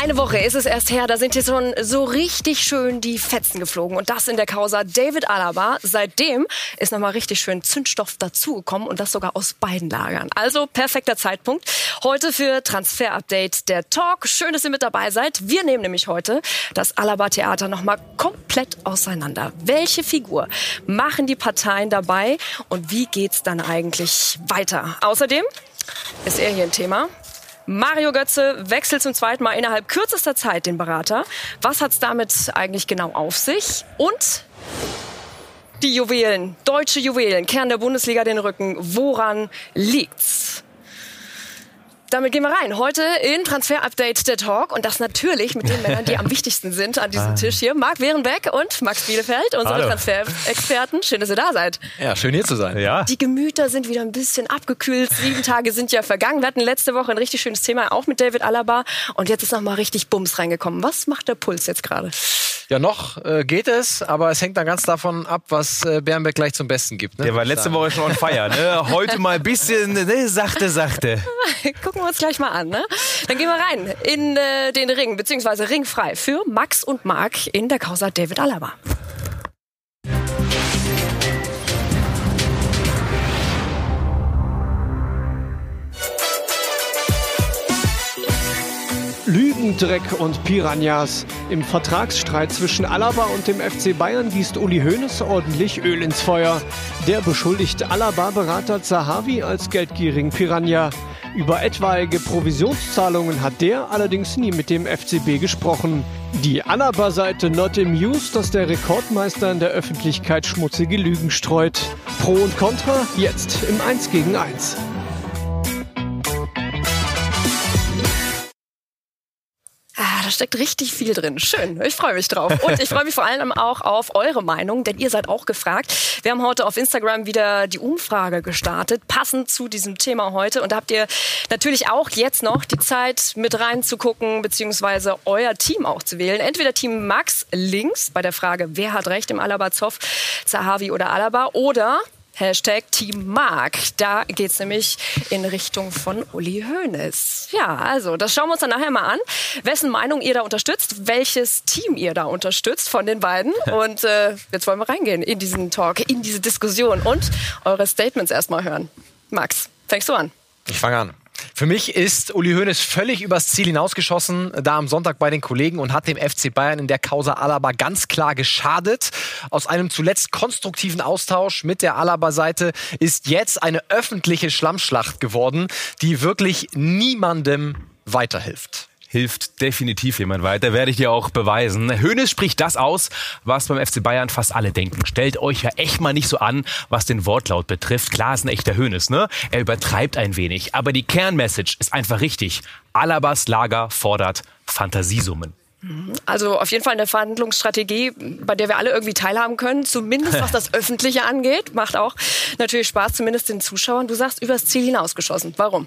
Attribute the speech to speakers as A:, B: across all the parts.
A: Eine Woche ist es erst her, da sind hier schon so richtig schön die Fetzen geflogen. Und das in der Causa David Alaba. Seitdem ist nochmal richtig schön Zündstoff dazugekommen und das sogar aus beiden Lagern. Also perfekter Zeitpunkt. Heute für Transfer Update der Talk. Schön, dass ihr mit dabei seid. Wir nehmen nämlich heute das Alaba Theater nochmal komplett auseinander. Welche Figur machen die Parteien dabei und wie geht's dann eigentlich weiter? Außerdem ist er hier ein Thema. Mario Götze wechselt zum zweiten Mal innerhalb kürzester Zeit den Berater. Was hat es damit eigentlich genau auf sich? Und die Juwelen, deutsche Juwelen, Kern der Bundesliga den Rücken. Woran liegt's? Damit gehen wir rein. Heute in Transfer Update der Talk und das natürlich mit den Männern, die am wichtigsten sind an diesem ah. Tisch hier. Marc Wehrenbeck und Max Bielefeld, unsere Transfer-Experten. Schön, dass ihr da seid.
B: Ja, schön hier zu sein. Ja.
A: Die Gemüter sind wieder ein bisschen abgekühlt. Sieben Tage sind ja vergangen. Wir hatten letzte Woche ein richtig schönes Thema auch mit David Alaba und jetzt ist noch mal richtig Bums reingekommen. Was macht der Puls jetzt gerade?
B: Ja, noch äh, geht es, aber es hängt dann ganz davon ab, was äh, Bernbeck gleich zum Besten gibt.
C: Ne? Der war letzte Woche schon on fire. Ne? Heute mal ein bisschen ne, sachte, sachte.
A: Gucken wir uns gleich mal an. Ne? Dann gehen wir rein in äh, den Ring, beziehungsweise ringfrei für Max und Marc in der Causa David Alaba.
D: Lügen, Dreck und Piranhas. Im Vertragsstreit zwischen Alaba und dem FC Bayern gießt Uli Hoeneß ordentlich Öl ins Feuer. Der beschuldigt Alaba-Berater Zahavi als geldgierigen Piranha. Über etwaige Provisionszahlungen hat der allerdings nie mit dem FCB gesprochen. Die Alaba-Seite not amused, dass der Rekordmeister in der Öffentlichkeit schmutzige Lügen streut. Pro und Contra jetzt im 1 gegen 1.
A: da steckt richtig viel drin. Schön, ich freue mich drauf. Und ich freue mich vor allem auch auf eure Meinung, denn ihr seid auch gefragt. Wir haben heute auf Instagram wieder die Umfrage gestartet, passend zu diesem Thema heute. Und da habt ihr natürlich auch jetzt noch die Zeit, mit reinzugucken, beziehungsweise euer Team auch zu wählen. Entweder Team Max links bei der Frage, wer hat recht im Alaba Zoff, Zahavi oder Alaba, oder Hashtag Team Mark. Da geht es nämlich in Richtung von Uli Hoeneß. Ja, also das schauen wir uns dann nachher mal an, wessen Meinung ihr da unterstützt, welches Team ihr da unterstützt von den beiden. Und äh, jetzt wollen wir reingehen in diesen Talk, in diese Diskussion und eure Statements erstmal hören. Max, fängst du an?
B: Ich fange an. Für mich ist Uli Hoeneß völlig übers Ziel hinausgeschossen, da am Sonntag bei den Kollegen und hat dem FC Bayern in der Causa Alaba ganz klar geschadet. Aus einem zuletzt konstruktiven Austausch mit der Alaba-Seite ist jetzt eine öffentliche Schlammschlacht geworden, die wirklich niemandem weiterhilft
C: hilft definitiv jemand weiter, werde ich dir auch beweisen. Hönes spricht das aus, was beim FC Bayern fast alle denken. Stellt euch ja echt mal nicht so an, was den Wortlaut betrifft. Klar ist ein echter Hönes, ne? Er übertreibt ein wenig, aber die Kernmessage ist einfach richtig. Alabas Lager fordert Fantasiesummen.
A: Also auf jeden Fall eine Verhandlungsstrategie, bei der wir alle irgendwie teilhaben können, zumindest was das Öffentliche angeht. Macht auch natürlich Spaß, zumindest den Zuschauern. Du sagst, übers Ziel hinausgeschossen. Warum?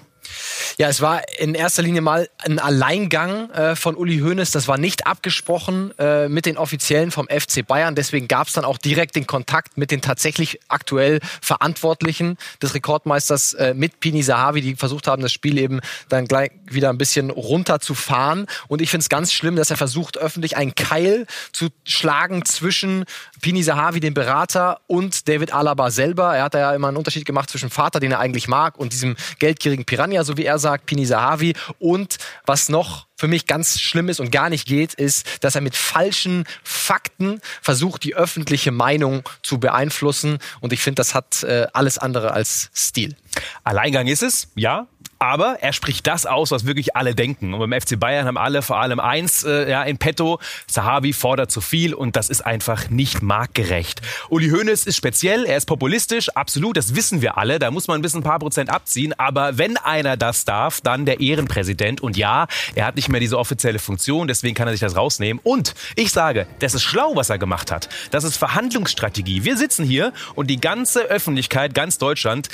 B: Ja, es war in erster Linie mal ein Alleingang äh, von Uli Hoeneß. Das war nicht abgesprochen äh, mit den Offiziellen vom FC Bayern. Deswegen gab es dann auch direkt den Kontakt mit den tatsächlich aktuell Verantwortlichen des Rekordmeisters äh, mit Pini Sahavi, die versucht haben, das Spiel eben dann gleich wieder ein bisschen runterzufahren. Und ich finde es ganz schlimm, dass er versucht, öffentlich einen Keil zu schlagen zwischen Pini Sahavi, dem Berater, und David Alaba selber. Er hat ja immer einen Unterschied gemacht zwischen Vater, den er eigentlich mag, und diesem geldgierigen Piranha so wie er sagt, Pini Sahavi. Und was noch für mich ganz schlimm ist und gar nicht geht, ist, dass er mit falschen Fakten versucht, die öffentliche Meinung zu beeinflussen. Und ich finde, das hat äh, alles andere als Stil.
C: Alleingang ist es, ja. Aber er spricht das aus, was wirklich alle denken. Und beim FC Bayern haben alle vor allem eins äh, ja, in petto. Sahabi fordert zu viel und das ist einfach nicht marktgerecht. Uli Hoeneß ist speziell, er ist populistisch, absolut, das wissen wir alle. Da muss man ein bisschen ein paar Prozent abziehen. Aber wenn einer das darf, dann der Ehrenpräsident. Und ja, er hat nicht mehr diese offizielle Funktion, deswegen kann er sich das rausnehmen. Und ich sage, das ist schlau, was er gemacht hat. Das ist Verhandlungsstrategie. Wir sitzen hier und die ganze Öffentlichkeit, ganz Deutschland,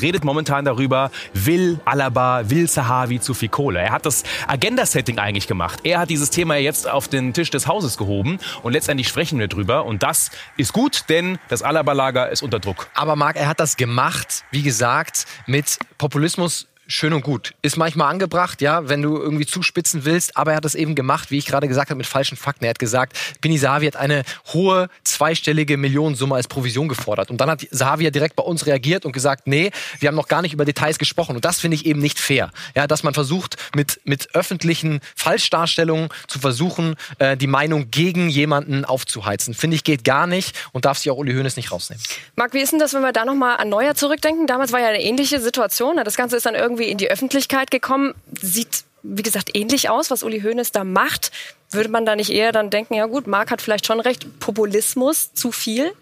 C: redet momentan darüber, will aller Alaba will Sahavi zu viel Kohle. Er hat das Agenda-Setting eigentlich gemacht. Er hat dieses Thema jetzt auf den Tisch des Hauses gehoben und letztendlich sprechen wir drüber. Und das ist gut, denn das Alaba-Lager ist unter Druck.
B: Aber Marc, er hat das gemacht, wie gesagt, mit Populismus schön und gut. Ist manchmal angebracht, ja, wenn du irgendwie zuspitzen willst, aber er hat es eben gemacht, wie ich gerade gesagt habe, mit falschen Fakten. Er hat gesagt, Bini Sahavi hat eine hohe zweistellige Millionensumme als Provision gefordert. Und dann hat Sahavi ja direkt bei uns reagiert und gesagt, nee, wir haben noch gar nicht über Details gesprochen. Und das finde ich eben nicht fair. Ja, dass man versucht, mit, mit öffentlichen Falschdarstellungen zu versuchen, äh, die Meinung gegen jemanden aufzuheizen. Finde ich geht gar nicht und darf sich auch Uli Hoeneß nicht rausnehmen.
A: Marc, wie ist denn das, wenn wir da nochmal an Neuer zurückdenken? Damals war ja eine ähnliche Situation. Das Ganze ist dann irgendwie in die Öffentlichkeit gekommen. Sieht, wie gesagt, ähnlich aus, was Uli Hoeneß da macht. Würde man da nicht eher dann denken, ja gut, Marc hat vielleicht schon recht, Populismus zu viel?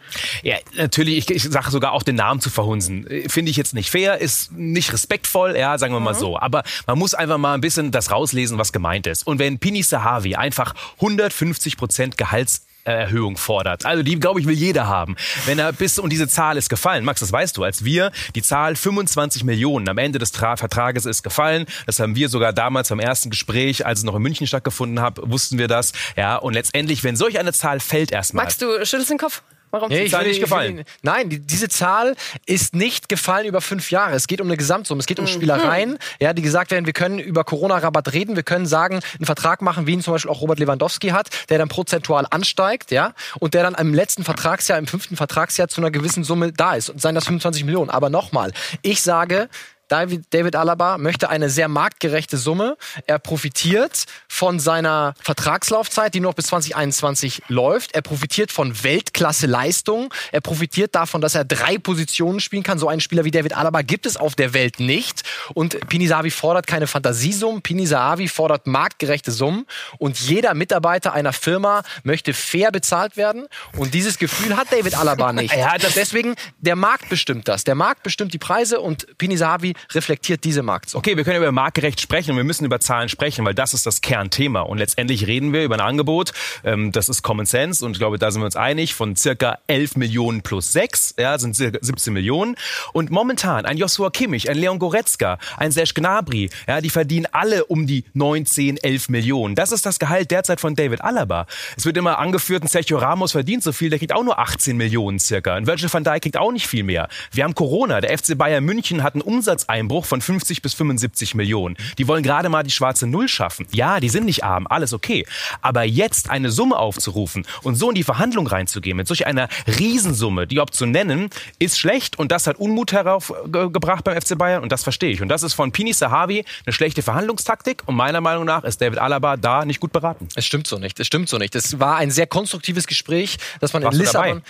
C: Ja, natürlich, ich, ich sage sogar auch den Namen zu verhunzen. Finde ich jetzt nicht fair, ist nicht respektvoll, ja, sagen wir mal mhm. so. Aber man muss einfach mal ein bisschen das rauslesen, was gemeint ist. Und wenn Pini Sahavi einfach 150 Prozent Gehalts Erhöhung fordert. Also die, glaube ich, will jeder haben. Wenn er bis, und diese Zahl ist gefallen. Max, das weißt du, als wir die Zahl 25 Millionen am Ende des Tra Vertrages ist gefallen. Das haben wir sogar damals beim ersten Gespräch, als es noch in München stattgefunden hat, wussten wir das. Ja, und letztendlich, wenn solch eine Zahl fällt erstmal.
A: Max, du schüttelst den Kopf.
B: Warum nee, die Zahl nicht gefallen? Will, nein, die, diese Zahl ist nicht gefallen über fünf Jahre. Es geht um eine Gesamtsumme. Es geht um mhm. Spielereien, ja, die gesagt werden, wir können über Corona-Rabatt reden. Wir können sagen, einen Vertrag machen, wie ihn zum Beispiel auch Robert Lewandowski hat, der dann prozentual ansteigt, ja, und der dann im letzten Vertragsjahr, im fünften Vertragsjahr zu einer gewissen Summe da ist. Und seien das 25 Millionen. Aber nochmal, ich sage, David Alaba möchte eine sehr marktgerechte Summe. Er profitiert von seiner Vertragslaufzeit, die noch bis 2021 läuft. Er profitiert von Weltklasse-Leistungen. Er profitiert davon, dass er drei Positionen spielen kann. So einen Spieler wie David Alaba gibt es auf der Welt nicht. Und Pinisavi fordert keine Fantasiesummen. Pinisavi fordert marktgerechte Summen. Und jeder Mitarbeiter einer Firma möchte fair bezahlt werden. Und dieses Gefühl hat David Alaba nicht. Deswegen, der Markt bestimmt das. Der Markt bestimmt die Preise und Pinisavi reflektiert diese Marktsumme.
C: Okay, wir können über marktgerecht sprechen und wir müssen über Zahlen sprechen, weil das ist das Kernthema. Und letztendlich reden wir über ein Angebot, ähm, das ist Common Sense und ich glaube, da sind wir uns einig, von circa 11 Millionen plus 6, ja, sind circa 17 Millionen. Und momentan ein Joshua Kimmich, ein Leon Goretzka, ein Serge Gnabry, ja, die verdienen alle um die 19, 11 Millionen. Das ist das Gehalt derzeit von David Alaba. Es wird immer angeführt, ein Sergio Ramos verdient so viel, der kriegt auch nur 18 Millionen circa. Ein Virgil van Dijk kriegt auch nicht viel mehr. Wir haben Corona, der FC Bayern München hat einen Umsatz Einbruch von 50 bis 75 Millionen. Die wollen gerade mal die schwarze Null schaffen. Ja, die sind nicht arm, alles okay. Aber jetzt eine Summe aufzurufen und so in die Verhandlung reinzugehen mit solch einer Riesensumme, die überhaupt zu nennen, ist schlecht und das hat Unmut heraufgebracht beim FC Bayern und das verstehe ich. Und das ist von Pini Sahavi eine schlechte Verhandlungstaktik und meiner Meinung nach ist David Alaba da nicht gut beraten.
B: Es stimmt so nicht, es stimmt so nicht. Es war ein sehr konstruktives Gespräch, dass man Warst in Lissabon...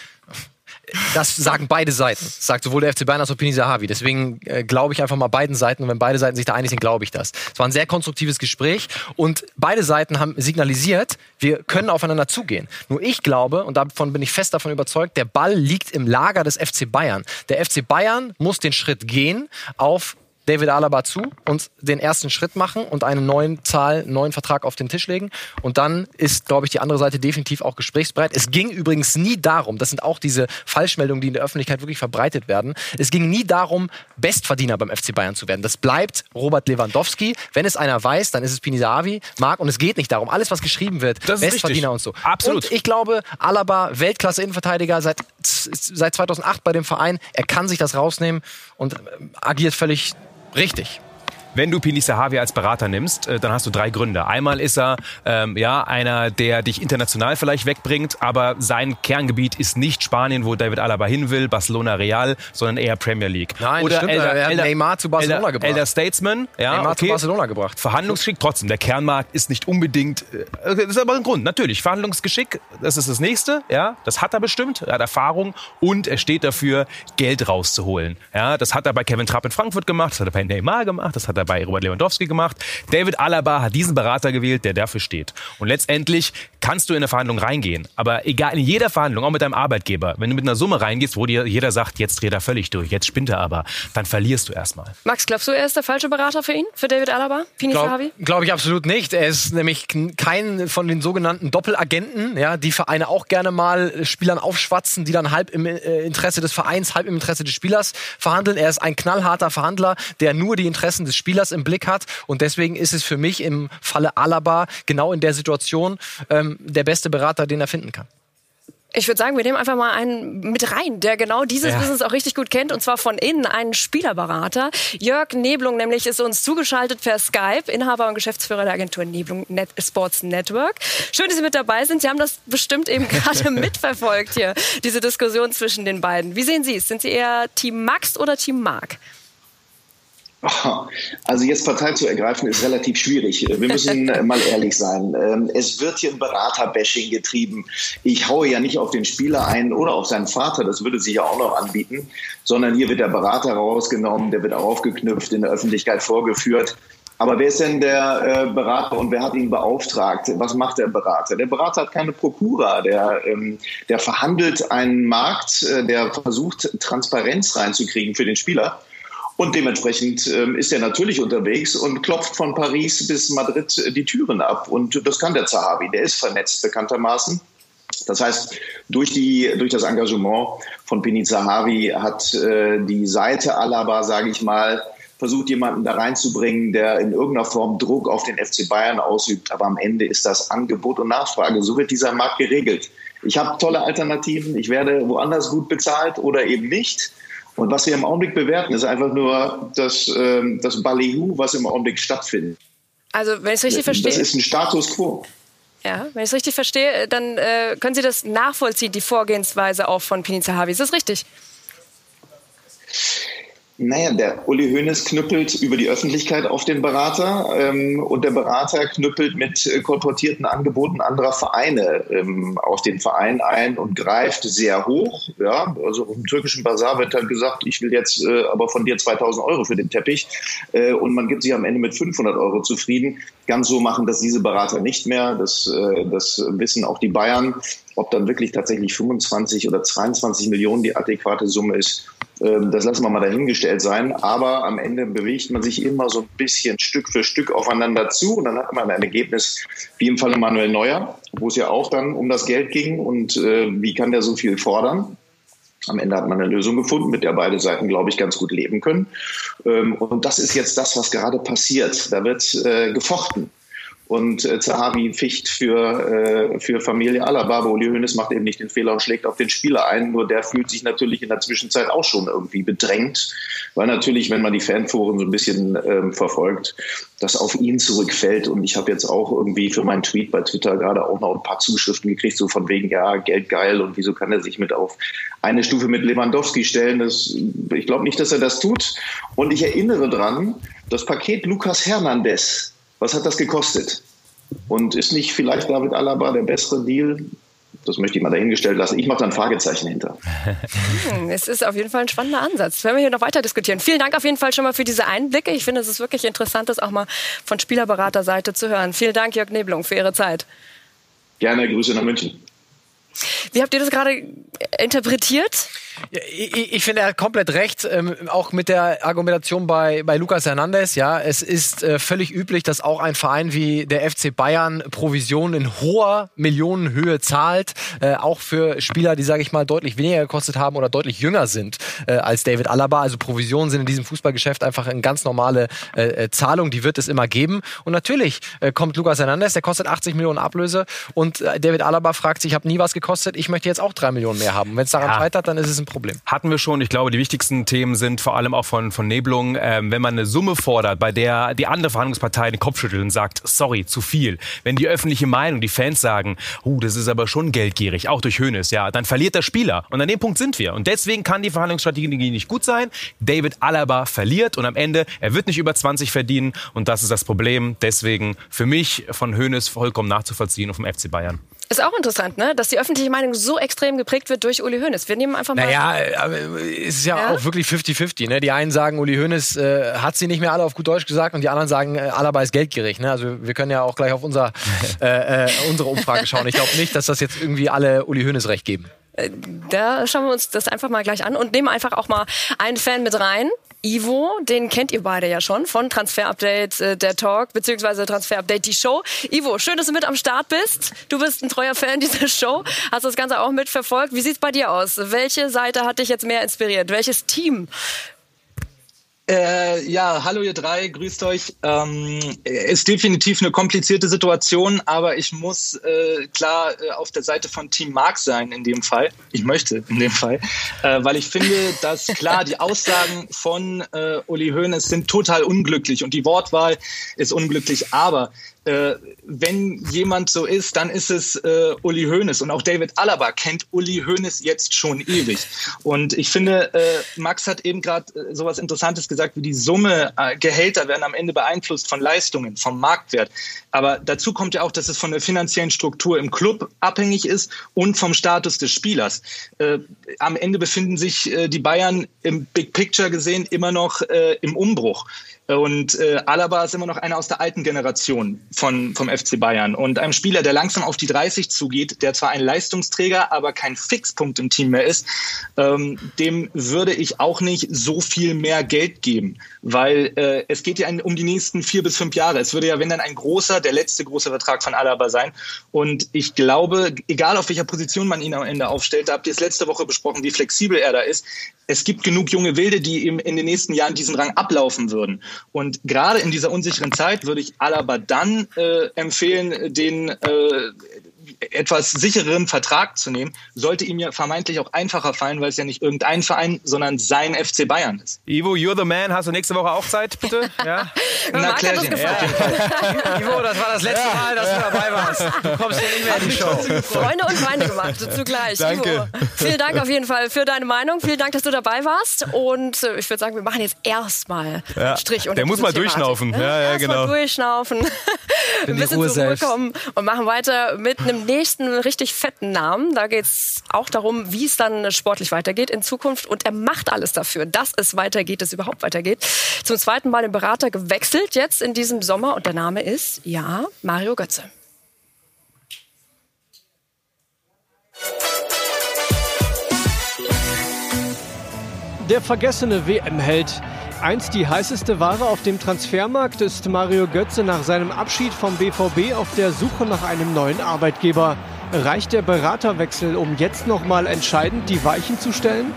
B: Das sagen beide Seiten. Das sagt sowohl der FC Bayern als auch Pini Sahavi. Deswegen äh, glaube ich einfach mal beiden Seiten. Und wenn beide Seiten sich da einig sind, glaube ich das. Es war ein sehr konstruktives Gespräch. Und beide Seiten haben signalisiert, wir können aufeinander zugehen. Nur ich glaube, und davon bin ich fest davon überzeugt, der Ball liegt im Lager des FC Bayern. Der FC Bayern muss den Schritt gehen auf David Alaba zu und den ersten Schritt machen und einen neuen Zahl, einen neuen Vertrag auf den Tisch legen. Und dann ist, glaube ich, die andere Seite definitiv auch gesprächsbereit. Es ging übrigens nie darum, das sind auch diese Falschmeldungen, die in der Öffentlichkeit wirklich verbreitet werden. Es ging nie darum, Bestverdiener beim FC Bayern zu werden. Das bleibt Robert Lewandowski. Wenn es einer weiß, dann ist es Pinisavi, Marc. Und es geht nicht darum. Alles, was geschrieben wird, Bestverdiener und so.
C: Absolut.
B: Und ich glaube, Alaba, Weltklasse-Innenverteidiger seit, seit 2008 bei dem Verein. Er kann sich das rausnehmen und agiert völlig Richtig.
C: Wenn du Pini Sahavi als Berater nimmst, äh, dann hast du drei Gründe. Einmal ist er ähm, ja einer, der dich international vielleicht wegbringt, aber sein Kerngebiet ist nicht Spanien, wo David Alaba hin will, Barcelona Real, sondern eher Premier League.
B: Nein, Oder stimmt, Elder, er hat
C: Elder,
B: Neymar zu Barcelona
C: Elder,
B: gebracht.
C: Elder Statesman, ja,
B: Neymar
C: okay.
B: zu Barcelona gebracht.
C: Verhandlungsgeschick trotzdem. Der Kernmarkt ist nicht unbedingt. Äh, das ist aber ein Grund. Natürlich, Verhandlungsgeschick, das ist das nächste. Ja, das hat er bestimmt. Er hat Erfahrung und er steht dafür, Geld rauszuholen. Ja, das hat er bei Kevin Trapp in Frankfurt gemacht, das hat er bei Neymar gemacht, das hat er bei Robert Lewandowski gemacht. David Alaba hat diesen Berater gewählt, der dafür steht. Und letztendlich kannst du in eine Verhandlung reingehen. Aber egal, in jeder Verhandlung, auch mit deinem Arbeitgeber, wenn du mit einer Summe reingehst, wo dir jeder sagt, jetzt dreht er völlig durch, jetzt spinnt er aber, dann verlierst du erstmal.
A: Max, glaubst du, er ist der falsche Berater für ihn, für David Alaba?
B: Pini Glaube glaub ich absolut nicht. Er ist nämlich kein von den sogenannten Doppelagenten, ja, die Vereine auch gerne mal Spielern aufschwatzen, die dann halb im äh, Interesse des Vereins, halb im Interesse des Spielers verhandeln. Er ist ein knallharter Verhandler, der nur die Interessen des Spielers im Blick hat und deswegen ist es für mich im Falle Alaba genau in der Situation ähm, der beste Berater, den er finden kann.
A: Ich würde sagen, wir nehmen einfach mal einen mit rein, der genau dieses ja. Business auch richtig gut kennt, und zwar von innen, einen Spielerberater. Jörg Neblung nämlich ist uns zugeschaltet per Skype, Inhaber und Geschäftsführer der Agentur Neblung Net Sports Network. Schön, dass Sie mit dabei sind. Sie haben das bestimmt eben gerade mitverfolgt hier, diese Diskussion zwischen den beiden. Wie sehen Sie es? Sind Sie eher Team Max oder Team Mark?
E: Also jetzt Partei zu ergreifen ist relativ schwierig. Wir müssen mal ehrlich sein. Ähm, es wird hier ein Beraterbashing getrieben. Ich haue ja nicht auf den Spieler ein oder auf seinen Vater, das würde sich ja auch noch anbieten, sondern hier wird der Berater rausgenommen, der wird aufgeknüpft, in der Öffentlichkeit vorgeführt. Aber wer ist denn der äh, Berater und wer hat ihn beauftragt? Was macht der Berater? Der Berater hat keine Prokura, der, ähm, der verhandelt einen Markt, äh, der versucht, Transparenz reinzukriegen für den Spieler. Und dementsprechend ähm, ist er natürlich unterwegs und klopft von Paris bis Madrid die Türen ab. Und das kann der Zahavi, der ist vernetzt bekanntermaßen. Das heißt, durch, die, durch das Engagement von Pini Zahavi hat äh, die Seite Alaba, sage ich mal, versucht jemanden da reinzubringen, der in irgendeiner Form Druck auf den FC Bayern ausübt. Aber am Ende ist das Angebot und Nachfrage. So wird dieser Markt geregelt. Ich habe tolle Alternativen. Ich werde woanders gut bezahlt oder eben nicht. Und was wir im Augenblick bewerten, ist einfach nur das, äh, das Ballyhoo, was im Augenblick stattfindet.
A: Also, wenn ich es richtig verstehe.
E: Das ist ein Status quo.
A: Ja, wenn ich es richtig verstehe, dann äh, können Sie das nachvollziehen, die Vorgehensweise auch von Pini Zahavi. Ist das richtig?
E: Naja, der Uli Hoeneß knüppelt über die Öffentlichkeit auf den Berater ähm, und der Berater knüppelt mit äh, kolportierten Angeboten anderer Vereine ähm, auf den Verein ein und greift sehr hoch. Ja, also im türkischen Bazar wird dann gesagt, ich will jetzt äh, aber von dir 2000 Euro für den Teppich äh, und man gibt sich am Ende mit 500 Euro zufrieden. Ganz so machen das diese Berater nicht mehr. Das, äh, das wissen auch die Bayern. Ob dann wirklich tatsächlich 25 oder 22 Millionen die adäquate Summe ist, das lassen wir mal dahingestellt sein. Aber am Ende bewegt man sich immer so ein bisschen Stück für Stück aufeinander zu und dann hat man ein Ergebnis wie im Falle Manuel Neuer, wo es ja auch dann um das Geld ging und äh, wie kann der so viel fordern. Am Ende hat man eine Lösung gefunden, mit der beide Seiten, glaube ich, ganz gut leben können. Ähm, und das ist jetzt das, was gerade passiert. Da wird äh, gefochten. Und äh, Zahavi ficht für, äh, für Familie Alaba. Aber Uli Hoeneß macht eben nicht den Fehler und schlägt auf den Spieler ein. Nur der fühlt sich natürlich in der Zwischenzeit auch schon irgendwie bedrängt. Weil natürlich, wenn man die Fanforen so ein bisschen ähm, verfolgt, das auf ihn zurückfällt. Und ich habe jetzt auch irgendwie für meinen Tweet bei Twitter gerade auch noch ein paar Zuschriften gekriegt, so von wegen, ja, Geld geil und wieso kann er sich mit auf eine Stufe mit Lewandowski stellen. Das, ich glaube nicht, dass er das tut. Und ich erinnere dran, das Paket Lukas Hernandez, was hat das gekostet? Und ist nicht vielleicht David Alaba der bessere Deal? Das möchte ich mal dahingestellt lassen. Ich mache da ein Fragezeichen hinter.
A: Hm, es ist auf jeden Fall ein spannender Ansatz. Das werden wir hier noch weiter diskutieren. Vielen Dank auf jeden Fall schon mal für diese Einblicke. Ich finde, es ist wirklich interessant, das auch mal von Spielerberaterseite zu hören. Vielen Dank, Jörg Neblung, für Ihre Zeit.
E: Gerne, Grüße nach München.
A: Wie habt ihr das gerade interpretiert?
B: Ich, ich, finde, er hat komplett recht, ähm, auch mit der Argumentation bei, bei Lucas Hernandez. Ja, es ist äh, völlig üblich, dass auch ein Verein wie der FC Bayern Provisionen in hoher Millionenhöhe zahlt, äh, auch für Spieler, die, sage ich mal, deutlich weniger gekostet haben oder deutlich jünger sind äh, als David Alaba. Also Provisionen sind in diesem Fußballgeschäft einfach eine ganz normale äh, äh, Zahlung, die wird es immer geben. Und natürlich äh, kommt Lucas Hernandez, der kostet 80 Millionen Ablöse und David Alaba fragt sich, ich habe nie was gekostet, ich möchte jetzt auch drei Millionen mehr haben. Wenn es daran ja. scheitert, dann ist es ein Problem.
C: Hatten wir schon. Ich glaube, die wichtigsten Themen sind vor allem auch von, von Nebelung, ähm, wenn man eine Summe fordert, bei der die andere Verhandlungspartei den Kopf schüttelt und sagt, sorry, zu viel. Wenn die öffentliche Meinung, die Fans sagen, uh, das ist aber schon geldgierig, auch durch Hönes, ja, dann verliert der Spieler. Und an dem Punkt sind wir. Und deswegen kann die Verhandlungsstrategie nicht gut sein. David Alaba verliert und am Ende, er wird nicht über 20 verdienen und das ist das Problem. Deswegen für mich von Hönes vollkommen nachzuvollziehen auf dem FC Bayern.
A: Ist auch interessant, ne? dass die öffentliche Meinung so extrem geprägt wird durch Uli Hoeneß. Wir nehmen einfach mal.
B: Naja, aber es ist ja, ja, auch wirklich 50-50. Ne? Die einen sagen, Uli Hoeneß äh, hat sie nicht mehr alle auf gut Deutsch gesagt und die anderen sagen, äh, Alaba ist geldgierig. Ne? Also wir können ja auch gleich auf unser, äh, äh, unsere Umfrage schauen. Ich glaube nicht, dass das jetzt irgendwie alle Uli Hoeneß recht geben.
A: Äh, da schauen wir uns das einfach mal gleich an und nehmen einfach auch mal einen Fan mit rein. Ivo, den kennt ihr beide ja schon von Transfer Update äh, der Talk beziehungsweise Transfer Update die Show. Ivo, schön, dass du mit am Start bist. Du bist ein treuer Fan dieser Show, hast das Ganze auch mitverfolgt. Wie sieht's bei dir aus? Welche Seite hat dich jetzt mehr inspiriert? Welches Team?
F: Äh, ja, hallo ihr drei, grüßt euch. Ähm, ist definitiv eine komplizierte Situation, aber ich muss äh, klar äh, auf der Seite von Team Mark sein in dem Fall. Ich möchte in dem Fall, äh, weil ich finde, dass klar die Aussagen von äh, Uli Hoeneß sind total unglücklich und die Wortwahl ist unglücklich, aber äh, wenn jemand so ist, dann ist es äh, Uli Hoeneß. Und auch David Alaba kennt Uli Hoeneß jetzt schon ewig. Und ich finde, äh, Max hat eben gerade äh, sowas Interessantes gesagt, wie die Summe äh, Gehälter werden am Ende beeinflusst von Leistungen, vom Marktwert. Aber dazu kommt ja auch, dass es von der finanziellen Struktur im Club abhängig ist und vom Status des Spielers. Äh, am Ende befinden sich äh, die Bayern im Big Picture gesehen immer noch äh, im Umbruch. Und äh, Alaba ist immer noch einer aus der alten Generation von, vom FC Bayern. Und einem Spieler, der langsam auf die 30 zugeht, der zwar ein Leistungsträger, aber kein Fixpunkt im Team mehr ist, ähm, dem würde ich auch nicht so viel mehr Geld geben. Weil äh, es geht ja um die nächsten vier bis fünf Jahre. Es würde ja, wenn dann ein großer, der letzte große Vertrag von Alaba sein. Und ich glaube, egal auf welcher Position man ihn am Ende aufstellt, da habt ihr es letzte Woche besprochen, wie flexibel er da ist. Es gibt genug junge Wilde, die ihm in den nächsten Jahren diesen Rang ablaufen würden. Und gerade in dieser unsicheren Zeit würde ich Alaba dann äh, empfehlen, den äh, etwas sichereren Vertrag zu nehmen, sollte ihm ja vermeintlich auch einfacher fallen, weil es ja nicht irgendein Verein, sondern sein FC Bayern ist.
C: Ivo, you're the man. Hast du nächste Woche auch Zeit, bitte? Ja?
F: Na, Klärchen. Ja.
B: Ivo, das war das letzte ja. Mal, dass du dabei warst. Du kommst ja nicht mehr in die Show.
A: Freunde und Feinde gemacht, zugleich.
C: Danke.
A: Ivo, vielen Dank auf jeden Fall für deine Meinung. Vielen Dank, dass du dabei warst. Und äh, ich würde sagen, wir machen jetzt erstmal ja. Strich.
C: Der muss mal
A: Thematik.
C: durchschnaufen. Ja, ja, genau.
A: Mal durchschnaufen. Ein bisschen zurückkommen und machen weiter mit einem nächsten richtig fetten Namen. Da geht es auch darum, wie es dann sportlich weitergeht in Zukunft. Und er macht alles dafür, dass es weitergeht, dass es überhaupt weitergeht. Zum zweiten Mal den Berater gewechselt jetzt in diesem Sommer. Und der Name ist, ja, Mario Götze.
D: Der vergessene WM-Held. Einst die heißeste Ware auf dem Transfermarkt ist Mario Götze nach seinem Abschied vom BVB auf der Suche nach einem neuen Arbeitgeber. Reicht der Beraterwechsel, um jetzt noch mal entscheidend die Weichen zu stellen?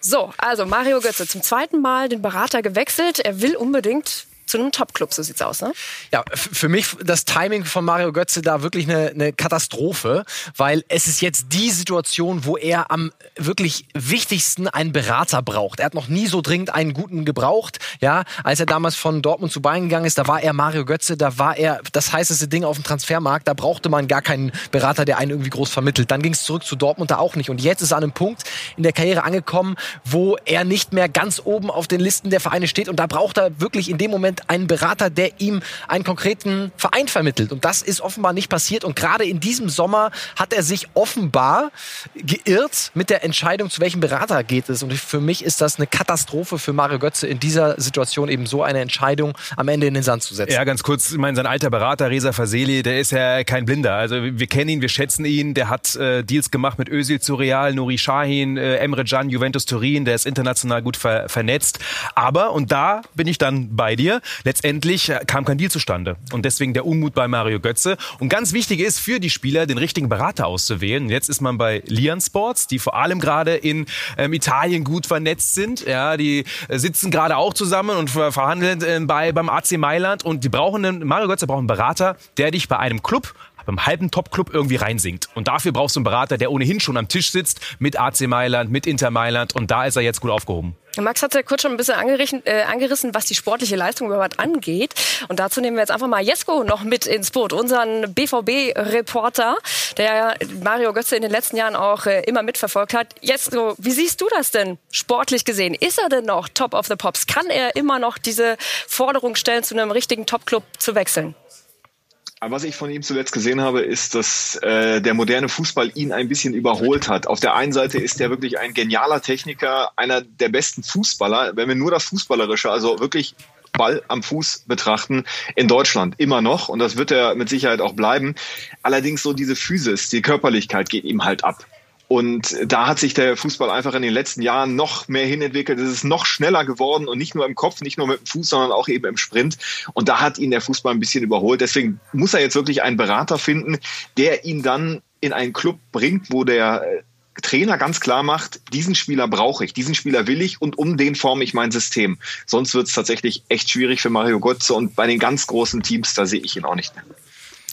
A: So, also Mario Götze zum zweiten Mal den Berater gewechselt. Er will unbedingt zu einem Top-Club, so sieht's aus, ne?
B: Ja, für mich das Timing von Mario Götze da wirklich eine, eine Katastrophe, weil es ist jetzt die Situation, wo er am wirklich wichtigsten einen Berater braucht. Er hat noch nie so dringend einen guten gebraucht, ja, als er damals von Dortmund zu Bayern gegangen ist, da war er Mario Götze, da war er das heißeste Ding auf dem Transfermarkt, da brauchte man gar keinen Berater, der einen irgendwie groß vermittelt. Dann ging es zurück zu Dortmund da auch nicht und jetzt ist er an einem Punkt in der Karriere angekommen, wo er nicht mehr ganz oben auf den Listen der Vereine steht und da braucht er wirklich in dem Moment einen Berater, der ihm einen konkreten Verein vermittelt. Und das ist offenbar nicht passiert. Und gerade in diesem Sommer hat er sich offenbar geirrt mit der Entscheidung, zu welchem Berater geht es. Und für mich ist das eine Katastrophe für Mario Götze in dieser Situation eben so eine Entscheidung am Ende in den Sand zu setzen.
C: Ja, ganz kurz, ich meine, sein alter Berater Reza Faseli, der ist ja kein Blinder. Also wir kennen ihn, wir schätzen ihn. Der hat äh, Deals gemacht mit Özil zu Real, Nuri Sahin, äh, Emre Can, Juventus Turin. Der ist international gut ver vernetzt. Aber, und da bin ich dann bei dir, letztendlich äh, kam kein Deal zustande. Und deswegen der Unmut bei Mario Götze. Und ganz wichtig ist für die Spieler, den richtigen Berater auszuwählen. Jetzt ist man bei Lian Sports, die vor allem gerade in ähm, Italien gut vernetzt sind. Ja, die äh, sitzen gerade auch zusammen und verhandeln äh, bei, beim AC Mailand. Und die brauchen einen, Mario Götze braucht einen Berater, der dich bei einem Club beim halben Top-Club irgendwie reinsinkt. Und dafür brauchst du einen Berater, der ohnehin schon am Tisch sitzt mit AC Mailand, mit Inter Mailand. Und da ist er jetzt gut aufgehoben.
A: Max hat ja kurz schon ein bisschen angerissen, äh, angerissen, was die sportliche Leistung überhaupt angeht. Und dazu nehmen wir jetzt einfach mal Jesko noch mit ins Boot, unseren BVB-Reporter, der Mario Götze in den letzten Jahren auch äh, immer mitverfolgt hat. Jesko, wie siehst du das denn sportlich gesehen? Ist er denn noch Top of the Pops? Kann er immer noch diese Forderung stellen, zu einem richtigen Top-Club zu wechseln?
E: Was ich von ihm zuletzt gesehen habe, ist, dass äh, der moderne Fußball ihn ein bisschen überholt hat. Auf der einen Seite ist er wirklich ein genialer Techniker, einer der besten Fußballer. Wenn wir nur das Fußballerische, also wirklich Ball am Fuß betrachten, in Deutschland immer noch. Und das wird er mit Sicherheit auch bleiben. Allerdings so diese Physis, die Körperlichkeit geht ihm halt ab. Und da hat sich der Fußball einfach in den letzten Jahren noch mehr hinentwickelt. Es ist noch schneller geworden und nicht nur im Kopf, nicht nur mit dem Fuß, sondern auch eben im Sprint. Und da hat ihn der Fußball ein bisschen überholt. Deswegen muss er jetzt wirklich einen Berater finden, der ihn dann in einen Club bringt, wo der
G: Trainer ganz klar macht, diesen Spieler brauche ich, diesen Spieler will ich und um den forme ich mein System. Sonst wird es tatsächlich echt schwierig für Mario Götze und bei den ganz großen Teams, da sehe ich ihn auch nicht mehr.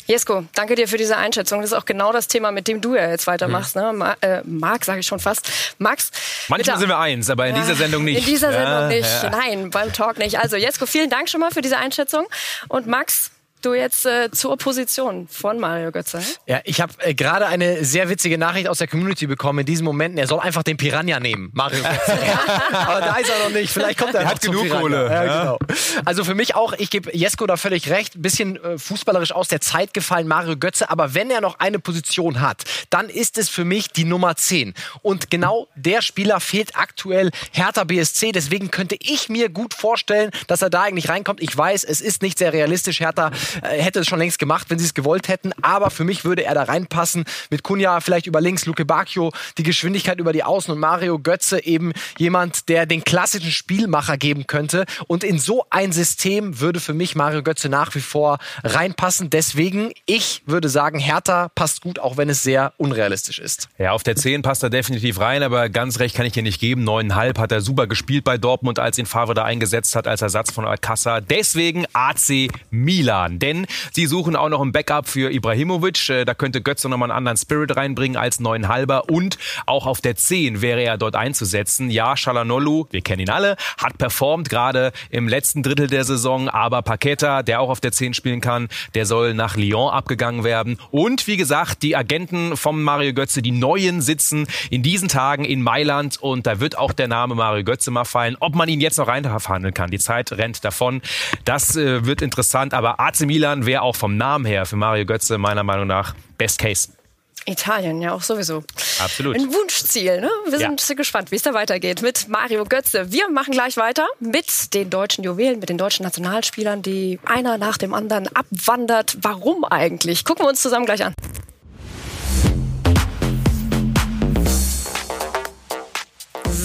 A: Jesko, danke dir für diese Einschätzung. Das ist auch genau das Thema, mit dem du ja jetzt weitermachst. Mhm. Ne? Ma äh, Marc, sage ich schon fast. Max.
C: Manchmal sind wir eins, aber in ja, dieser Sendung nicht.
A: In dieser Sendung ja, nicht. Ja. Nein, beim Talk nicht. Also Jesko, vielen Dank schon mal für diese Einschätzung. Und Max, du jetzt äh, zur Position von Mario Götze?
B: Ja, ich habe äh, gerade eine sehr witzige Nachricht aus der Community bekommen in diesen Momenten. Er soll einfach den Piranha nehmen, Mario Götze. Aber da ist er noch nicht. Vielleicht kommt er, er
C: hat genug. Kohle.
B: Ja, genau. Also für mich auch, ich gebe Jesko da völlig recht, ein bisschen äh, fußballerisch aus der Zeit gefallen, Mario Götze. Aber wenn er noch eine Position hat, dann ist es für mich die Nummer 10. Und genau der Spieler fehlt aktuell Hertha BSC. Deswegen könnte ich mir gut vorstellen, dass er da eigentlich reinkommt. Ich weiß, es ist nicht sehr realistisch. Hertha hätte es schon längst gemacht, wenn sie es gewollt hätten. Aber für mich würde er da reinpassen. Mit Kunja vielleicht über links, Luke Bacchio die Geschwindigkeit über die Außen und Mario Götze eben jemand, der den klassischen Spielmacher geben könnte. Und in so ein System würde für mich Mario Götze nach wie vor reinpassen. Deswegen, ich würde sagen, Hertha passt gut, auch wenn es sehr unrealistisch ist.
C: Ja, auf der 10 passt er definitiv rein, aber ganz recht kann ich dir nicht geben. Neuneinhalb hat er super gespielt bei Dortmund, als ihn Favre da eingesetzt hat als Ersatz von Alcázar. Deswegen AC Milan. Denn sie suchen auch noch ein Backup für Ibrahimovic. Äh, da könnte Götze nochmal einen anderen Spirit reinbringen als neun Halber. Und auch auf der 10 wäre er dort einzusetzen. Ja, Shalanolu, wir kennen ihn alle, hat performt gerade im letzten Drittel der Saison. Aber Paqueta, der auch auf der 10 spielen kann, der soll nach Lyon abgegangen werden. Und wie gesagt, die Agenten vom Mario Götze, die neuen sitzen in diesen Tagen in Mailand. Und da wird auch der Name Mario Götze mal fallen. Ob man ihn jetzt noch reinverhandeln kann, die Zeit rennt davon. Das äh, wird interessant. Aber AC Milan wäre auch vom Namen her für Mario Götze meiner Meinung nach Best Case.
A: Italien, ja auch sowieso.
C: Absolut.
A: Ein Wunschziel. Ne? Wir sind ja. gespannt, wie es da weitergeht mit Mario Götze. Wir machen gleich weiter mit den deutschen Juwelen, mit den deutschen Nationalspielern, die einer nach dem anderen abwandert. Warum eigentlich? Gucken wir uns zusammen gleich an.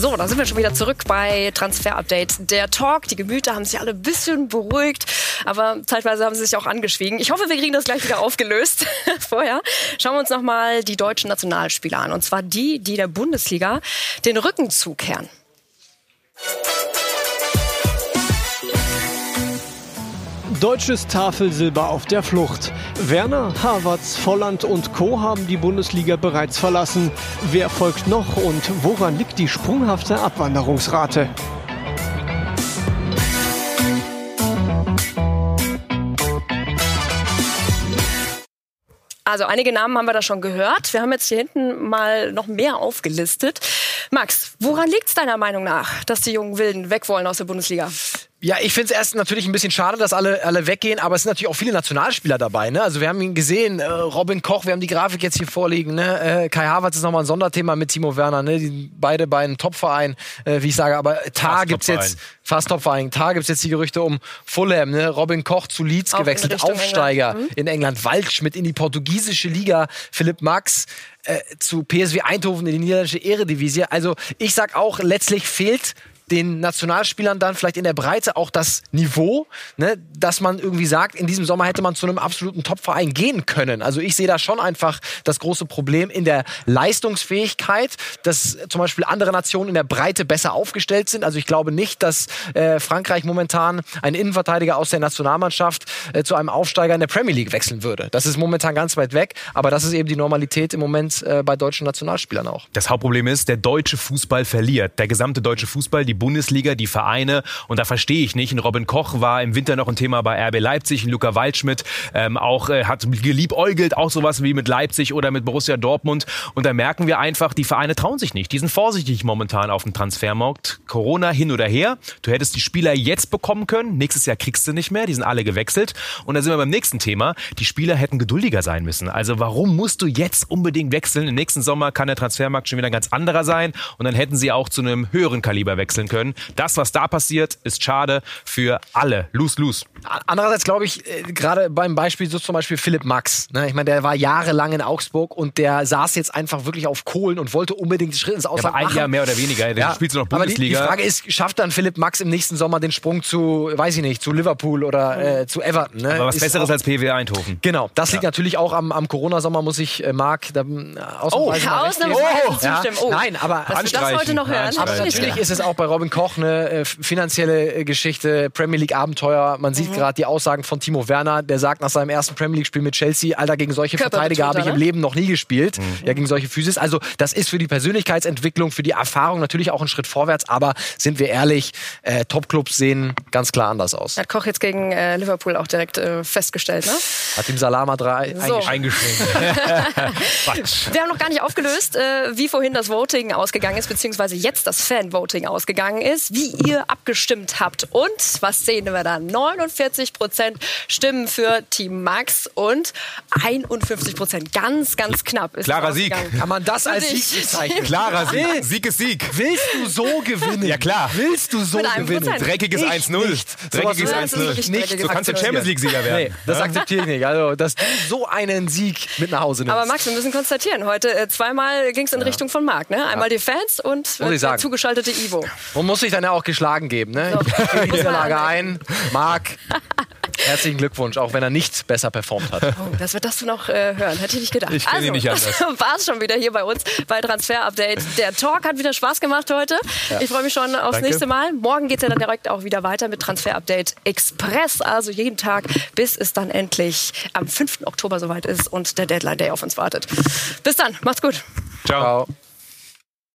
A: So, da sind wir schon wieder zurück bei Transfer Update. Der Talk, die Gemüter haben sich alle ein bisschen beruhigt, aber zeitweise haben sie sich auch angeschwiegen. Ich hoffe, wir kriegen das gleich wieder aufgelöst. Vorher schauen wir uns nochmal die deutschen Nationalspieler an. Und zwar die, die der Bundesliga den Rücken zukehren.
D: Deutsches Tafelsilber auf der Flucht. Werner, Havertz, Volland und Co. haben die Bundesliga bereits verlassen. Wer folgt noch und woran liegt die sprunghafte Abwanderungsrate?
A: Also einige Namen haben wir da schon gehört. Wir haben jetzt hier hinten mal noch mehr aufgelistet. Max, woran liegt es deiner Meinung nach, dass die jungen Wilden weg wollen aus der Bundesliga?
B: Ja, ich finde es erst natürlich ein bisschen schade, dass alle, alle weggehen, aber es sind natürlich auch viele Nationalspieler dabei. Ne? Also wir haben ihn gesehen, äh, Robin Koch, wir haben die Grafik jetzt hier vorliegen. Ne? Äh, Kai Havertz ist nochmal ein Sonderthema mit Timo Werner. Ne? Die, beide bei einem Topverein, äh, wie ich sage. Aber Tar gibt's jetzt, fast Topverein, Tar gibt's jetzt die Gerüchte um Fulham. Ne? Robin Koch zu Leeds Auch gewechselt, in Aufsteiger England. Mhm. in England. Waldschmidt in die portugiesische Liga, Philipp Max äh, zu PSW Eindhoven in die niederländische Eredivisie. Also ich sag auch, letztlich fehlt den Nationalspielern dann vielleicht in der Breite auch das Niveau, ne, dass man irgendwie sagt, in diesem Sommer hätte man zu einem absoluten Topverein gehen können. Also ich sehe da schon einfach das große Problem in der Leistungsfähigkeit, dass zum Beispiel andere Nationen in der Breite besser aufgestellt sind. Also ich glaube nicht, dass äh, Frankreich momentan einen Innenverteidiger aus der Nationalmannschaft äh, zu einem Aufsteiger in der Premier League wechseln würde. Das ist momentan ganz weit weg, aber das ist eben die Normalität im Moment äh, bei deutschen Nationalspielern auch.
C: Das Hauptproblem ist, der deutsche Fußball verliert. Der gesamte deutsche Fußball, die Bundesliga, die Vereine. Und da verstehe ich nicht. Ein Robin Koch war im Winter noch ein Thema bei RB Leipzig. Ein Luca Waldschmidt ähm, auch äh, hat geliebäugelt, auch sowas wie mit Leipzig oder mit Borussia Dortmund. Und da merken wir einfach, die Vereine trauen sich nicht. Die sind vorsichtig momentan auf dem Transfermarkt. Corona hin oder her. Du hättest die Spieler jetzt bekommen können. Nächstes Jahr kriegst du nicht mehr. Die sind alle gewechselt. Und da sind wir beim nächsten Thema. Die Spieler hätten geduldiger sein müssen. Also warum musst du jetzt unbedingt wechseln? Im nächsten Sommer kann der Transfermarkt schon wieder ganz anderer sein. Und dann hätten sie auch zu einem höheren Kaliber wechseln können. Das, was da passiert, ist schade für alle. Lose, lose.
B: Andererseits glaube ich, äh, gerade beim Beispiel, so zum Beispiel Philipp Max. Ne? Ich meine, der war jahrelang in Augsburg und der saß jetzt einfach wirklich auf Kohlen und wollte unbedingt den Schritt ins
C: Ja,
B: Ausland
C: aber ein
B: machen.
C: Jahr mehr oder weniger. Der
B: Ja,
C: spielt noch
B: aber die, die
C: Bundesliga.
B: Frage ist, schafft dann Philipp Max im nächsten Sommer den Sprung zu, weiß ich nicht, zu Liverpool oder äh, zu Everton? Ne?
C: aber was
B: Ist
C: Besseres
B: auch,
C: als PW Eindhoven.
B: Genau, das liegt natürlich auch am, am Corona-Sommer, muss ich äh, Marc da, äh, ausnahmsweise mal recht geben.
A: Ausnahmsweise
B: Ja,
A: zustimmen. Oh,
B: Nein, aber
A: dass das heute noch hören.
B: aber natürlich ist es auch bei Robin Koch eine äh, finanzielle äh, Geschichte, Premier League Abenteuer. Man
A: Mhm.
B: sieht gerade die Aussagen von Timo Werner, der sagt nach seinem ersten Premier League Spiel mit Chelsea, Alter, gegen solche Verteidiger habe ich im? Leben noch nie gespielt. Ja, gegen solche Physis. Also das ist für die Persönlichkeitsentwicklung, für die Erfahrung natürlich auch ein Schritt vorwärts. Aber sind wir ehrlich, äh, Top-Clubs sehen ganz klar anders aus.
A: Hat Koch jetzt gegen äh, Liverpool auch direkt äh, festgestellt, ne?
B: Hat ihm Salama drei
A: So.
B: eingeschränkt.
C: Eingeschränkt. Quatsch.
A: Wir haben noch gar nicht aufgelöst, äh, wie vorhin das Voting ausgegangen ist, beziehungsweise jetzt das Fan-Voting ausgegangen ist, wie ihr abgestimmt habt. Und was sehen wir da? 49 Prozent stimmen für Team Max und 51 Prozent, ganz, ganz knapp. Ist
C: Klarer Sieg.
B: Kann man das als. Sieg bezeichnen?
C: Klarer Sieg. Sieg ist Sieg.
B: Willst du so gewinnen?
C: Ja, klar.
B: Willst du so gewinnen?
A: Prozent.
C: Dreckiges
B: Ich
C: 1-0.
B: nicht.
C: Dreckiges
B: Sowas
A: Das ist
C: 1-0.
A: wirklich
B: nicht.
C: Du kannst der. Champions League-Sieger werden.
B: Nee, das akzeptiere ich nicht. Also, dass du so einen Sieg mit nach Hause nimmst.
A: Aber Max, wir müssen konstatieren, heute äh, zweimal ging es in Richtung von Marc. Ne? Einmal die Fans und äh, der
B: sagen.
A: zugeschaltete Ivo.
B: Man muss sich dann ja auch geschlagen geben. Ne?
A: So.
B: Ich Niederlage ein. Marc, herzlichen Glückwunsch, auch wenn er nicht besser performt hat.
A: Oh, das wird das du noch äh, hören. Hätte ich nicht gedacht.
C: Ich kenn ihn
A: also,
C: nicht anders.
A: das war es schon wieder hier bei uns bei Transfer Update. Der Talk hat wieder Spaß gemacht heute. Ich freue mich schon aufs
C: Danke.
A: nächste Mal. Morgen geht es ja dann direkt auch wieder weiter mit Transfer Update Express. Also jeden Tag, bis es dann endlich am 5. Oktober soweit ist und der Deadline Day auf uns wartet. Bis dann. Macht's gut.
C: Ciao.
B: Ciao.